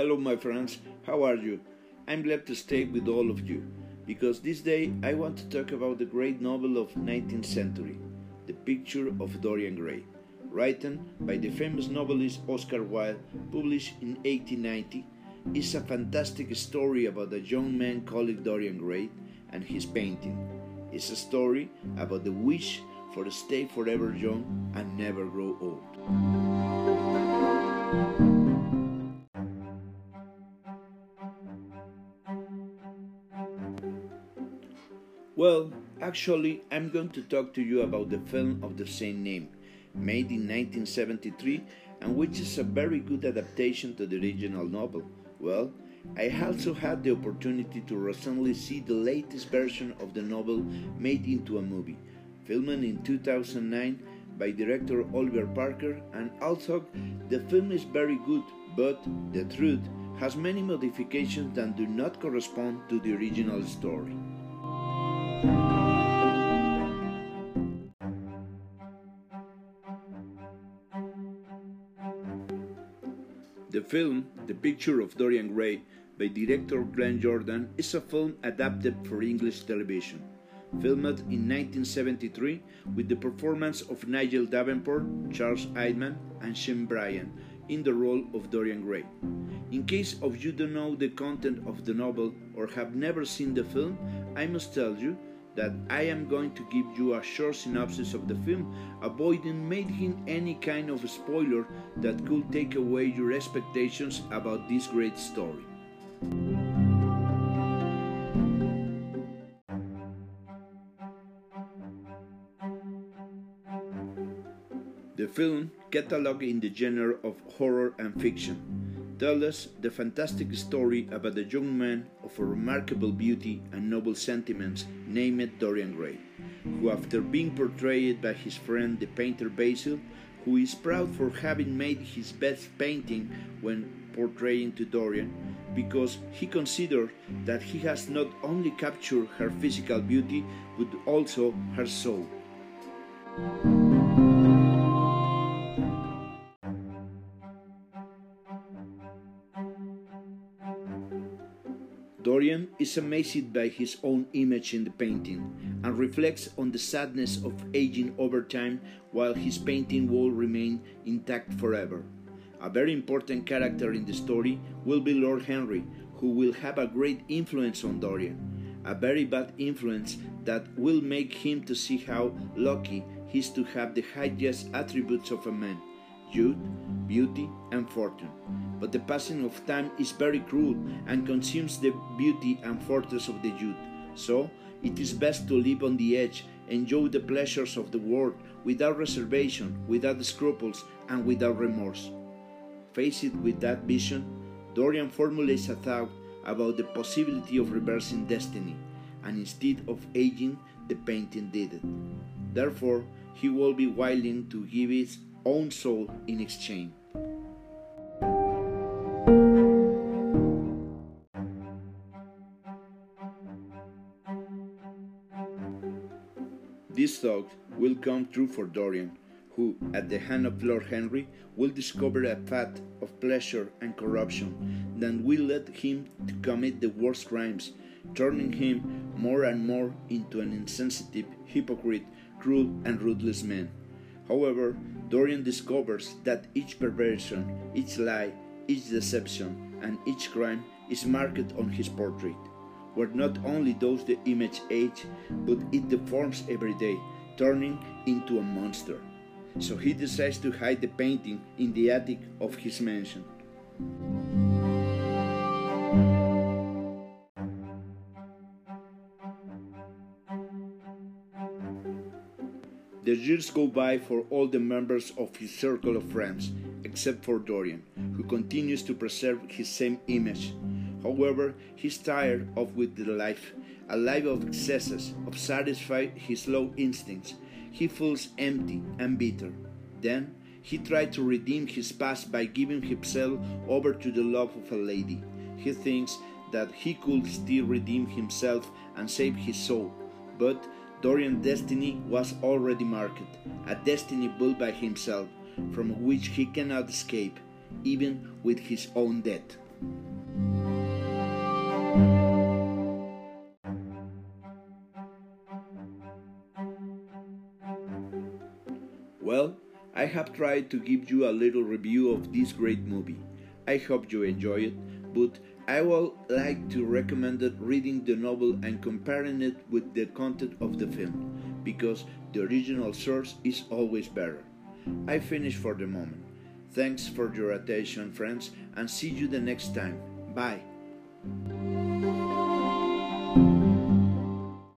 Hello, my friends, how are you? I'm glad to stay with all of you because this day I want to talk about the great novel of 19th century, The Picture of Dorian Gray, written by the famous novelist Oscar Wilde, published in 1890. It's a fantastic story about a young man called Dorian Gray and his painting. It's a story about the wish for to stay forever young and never grow old. Well, actually, I'm going to talk to you about the film of the same name, made in 1973, and which is a very good adaptation to the original novel. Well, I also had the opportunity to recently see the latest version of the novel made into a movie, filmed in 2009 by director Oliver Parker, and although the film is very good, but the truth has many modifications that do not correspond to the original story. The film, The Picture of Dorian Gray, by director Glenn Jordan, is a film adapted for English television. Filmed in 1973 with the performance of Nigel Davenport, Charles Aidman, and Shane Briant in the role of Dorian Gray. In case of you don't know the content of the novel or have never seen the film, I must tell you that I am going to give you a short synopsis of the film, avoiding making any kind of spoiler that could take away your expectations about this great story. The film, catalogued in the genre of horror and fiction, tells us the fantastic story about a young man of a remarkable beauty and noble sentiments named Dorian Gray, who, after being portrayed by his friend the painter Basil, who is proud for having made his best painting when portraying to Dorian, because he considered that he has not only captured her physical beauty but also her soul. Dorian is amazed by his own image in the painting and reflects on the sadness of aging over time while his painting will remain intact forever. A very important character in the story will be Lord Henry, who will have a great influence on Dorian, a very bad influence that will make him to see how lucky he is to have the highest attributes of a man youth, beauty, and fortune. But the passing of time is very cruel and consumes the beauty and fortress of the youth. So, it is best to live on the edge, enjoy the pleasures of the world without reservation, without scruples, and without remorse. Faced with that vision, Dorian formulates a thought about the possibility of reversing destiny, and instead of aging, the painting did it. Therefore, he will be willing to give his own soul in exchange. This thought will come true for Dorian, who, at the hand of Lord Henry, will discover a path of pleasure and corruption that will lead him to commit the worst crimes, turning him more and more into an insensitive, hypocrite, cruel, and ruthless man. However, Dorian discovers that each perversion, each lie, each deception, and each crime is marked on his portrait, where not only does the image age, but it deforms every day, turning into a monster. So he decides to hide the painting in the attic of his mansion. The years go by for all the members of his circle of friends, except for Dorian, who continues to preserve his same image. However, he's tired of with the life, a life of excesses, of satisfy his low instincts. He feels empty and bitter. Then he tried to redeem his past by giving himself over to the love of a lady. He thinks that he could still redeem himself and save his soul, but Dorian's destiny was already marked, a destiny built by himself, from which he cannot escape, even with his own death. Well, I have tried to give you a little review of this great movie. I hope you enjoy it, but I would like to recommend reading the novel and comparing it with the content of the film, because the original source is always better. I finish for the moment. Thanks for your attention, friends, and see you the next time. Bye.